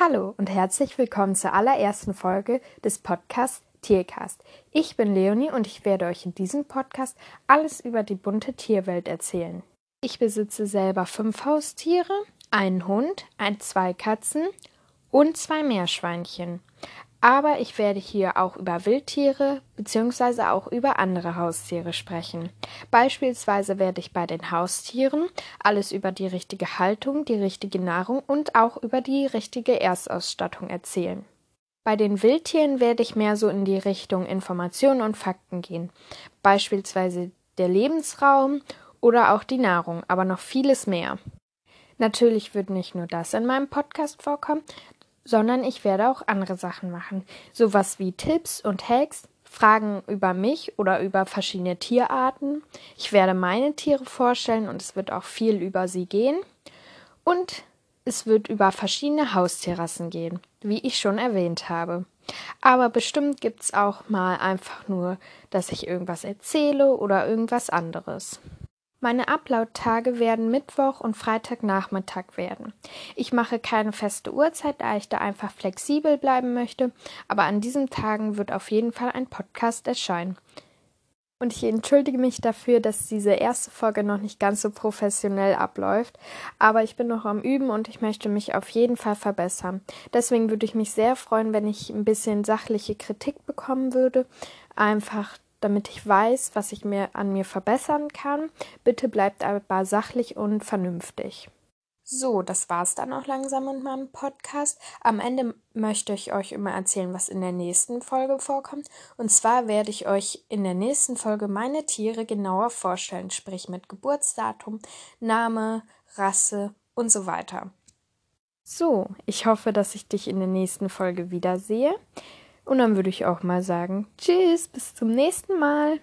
Hallo und herzlich willkommen zur allerersten Folge des Podcasts Tiercast. Ich bin Leonie und ich werde euch in diesem Podcast alles über die bunte Tierwelt erzählen. Ich besitze selber fünf Haustiere, einen Hund, ein, zwei Katzen und zwei Meerschweinchen. Aber ich werde hier auch über Wildtiere bzw. auch über andere Haustiere sprechen. Beispielsweise werde ich bei den Haustieren alles über die richtige Haltung, die richtige Nahrung und auch über die richtige Erstausstattung erzählen. Bei den Wildtieren werde ich mehr so in die Richtung Informationen und Fakten gehen. Beispielsweise der Lebensraum oder auch die Nahrung, aber noch vieles mehr. Natürlich wird nicht nur das in meinem Podcast vorkommen, sondern ich werde auch andere Sachen machen. Sowas wie Tipps und Hacks, Fragen über mich oder über verschiedene Tierarten. Ich werde meine Tiere vorstellen und es wird auch viel über sie gehen. Und es wird über verschiedene Haustierrassen gehen, wie ich schon erwähnt habe. Aber bestimmt gibt es auch mal einfach nur, dass ich irgendwas erzähle oder irgendwas anderes. Meine Upload-Tage werden Mittwoch und Freitagnachmittag werden. Ich mache keine feste Uhrzeit, da ich da einfach flexibel bleiben möchte, aber an diesen Tagen wird auf jeden Fall ein Podcast erscheinen. Und ich entschuldige mich dafür, dass diese erste Folge noch nicht ganz so professionell abläuft, aber ich bin noch am Üben und ich möchte mich auf jeden Fall verbessern. Deswegen würde ich mich sehr freuen, wenn ich ein bisschen sachliche Kritik bekommen würde, einfach damit ich weiß, was ich mir an mir verbessern kann. Bitte bleibt aber sachlich und vernünftig. So, das war's dann auch langsam mit meinem Podcast. Am Ende möchte ich euch immer erzählen, was in der nächsten Folge vorkommt. Und zwar werde ich euch in der nächsten Folge meine Tiere genauer vorstellen, sprich mit Geburtsdatum, Name, Rasse und so weiter. So, ich hoffe, dass ich dich in der nächsten Folge wiedersehe. Und dann würde ich auch mal sagen, tschüss, bis zum nächsten Mal.